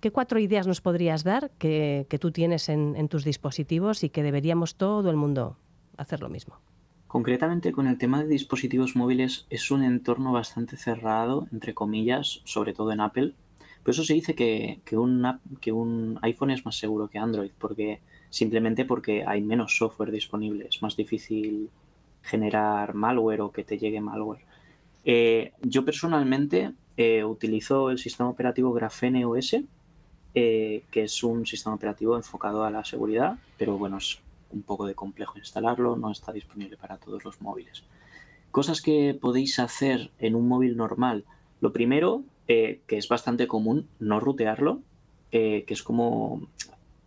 ¿qué cuatro ideas nos podrías dar que, tú tienes en, en tus dispositivos y que deberíamos todo el mundo hacer lo mismo? Concretamente con el tema de dispositivos móviles es un entorno bastante cerrado, entre comillas, sobre todo en Apple, por eso se dice que, un iPhone es más seguro que Android, porque simplemente porque hay menos software disponible, es más difícil generar malware o que te llegue malware. Eh, yo personalmente eh, utilizo el sistema operativo Graphene OS, eh, que es un sistema operativo enfocado a la seguridad, pero bueno, es un poco de complejo instalarlo, no está disponible para todos los móviles. Cosas que podéis hacer en un móvil normal. Lo primero, eh, que es bastante común no rutearlo, eh, que es como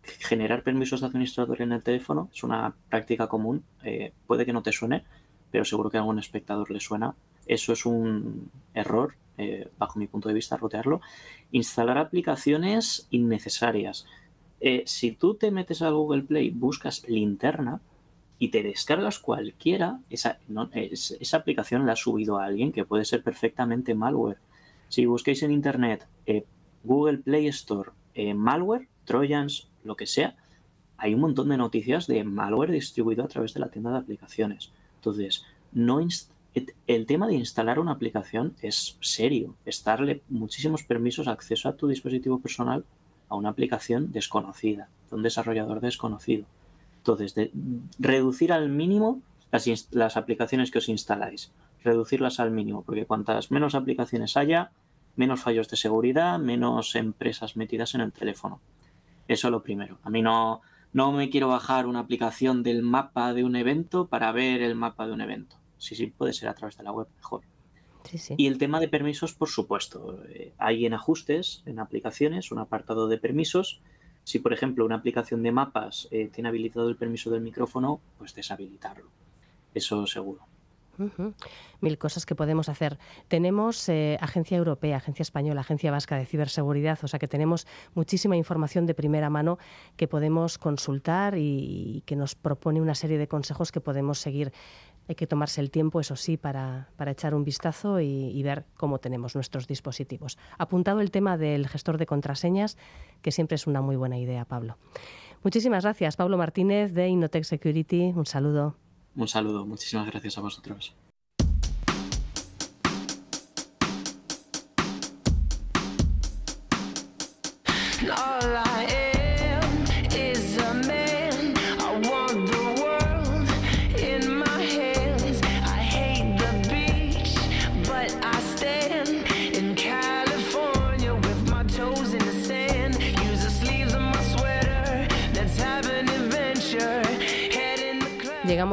generar permisos de administrador en el teléfono, es una práctica común, eh, puede que no te suene, pero seguro que a algún espectador le suena. Eso es un error, bajo mi punto de vista, rutearlo. Instalar aplicaciones innecesarias. si tú te metes a Google Play, buscas linterna, y te descargas cualquiera, esa, esa aplicación la ha subido a alguien que puede ser perfectamente malware. Si busquéis en Internet eh, Google Play Store, eh, malware, trojans, lo que sea, hay un montón de noticias de malware distribuido a través de la tienda de aplicaciones. Entonces, no el tema de instalar una aplicación es serio, es darle muchísimos permisos acceso a tu dispositivo personal a una aplicación desconocida, de un desarrollador desconocido. Entonces, reducir al mínimo las, las aplicaciones que os instaláis reducirlas al mínimo, porque cuantas menos aplicaciones haya, menos fallos de seguridad, menos empresas metidas en el teléfono. Eso es lo primero. A mí no, no me quiero bajar una aplicación del mapa de un evento para ver el mapa de un evento. Sí, sí, puede ser a través de la web mejor. Y el tema de permisos, por supuesto. Eh, hay en ajustes, en aplicaciones, un apartado de permisos. Si, por ejemplo, una aplicación de mapas eh, tiene habilitado el permiso del micrófono, pues deshabilitarlo. Eso seguro. Mil cosas que podemos hacer. Tenemos eh, agencia europea, agencia española, agencia vasca de ciberseguridad, o sea que tenemos muchísima información de primera mano que podemos consultar y, que nos propone una serie de consejos que podemos seguir. Hay que tomarse el tiempo, eso sí, para, echar un vistazo y, ver cómo tenemos nuestros dispositivos. Apuntado el tema del gestor de contraseñas, que siempre es una muy buena idea, Pablo. Muchísimas gracias, Pablo Martínez de Innotech Security. Un saludo. Un saludo, muchísimas gracias a vosotros.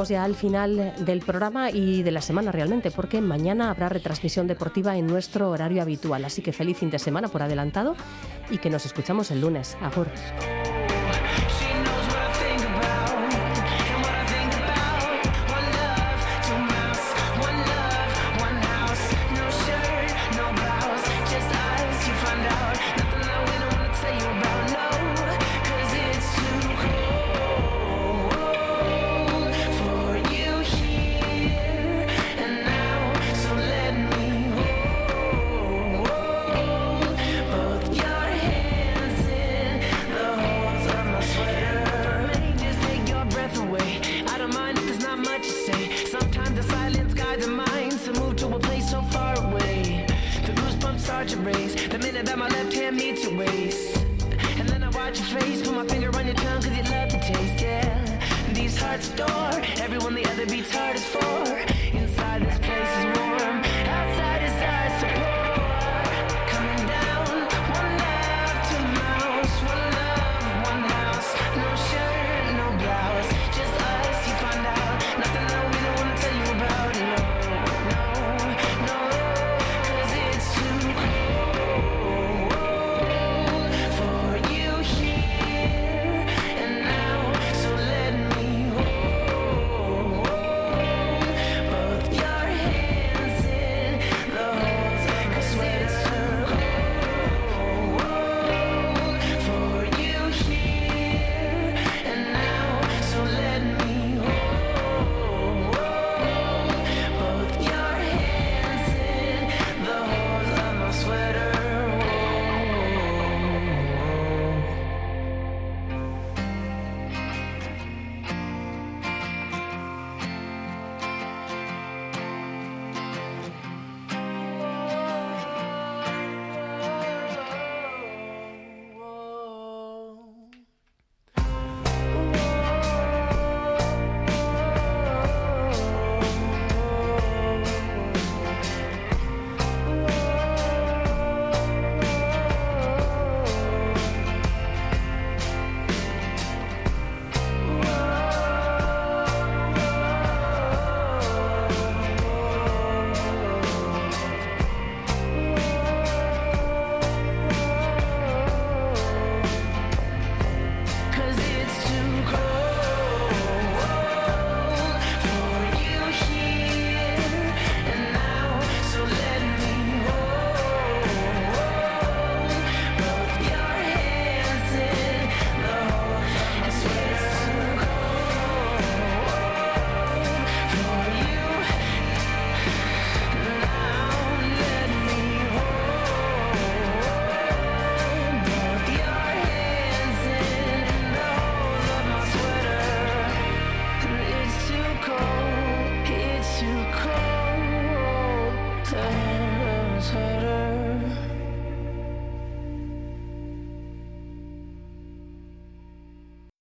Ya al final del programa y de la semana realmente, porque mañana habrá retransmisión deportiva en nuestro horario habitual. Así que feliz fin de semana por adelantado y que nos escuchamos el lunes. Agur.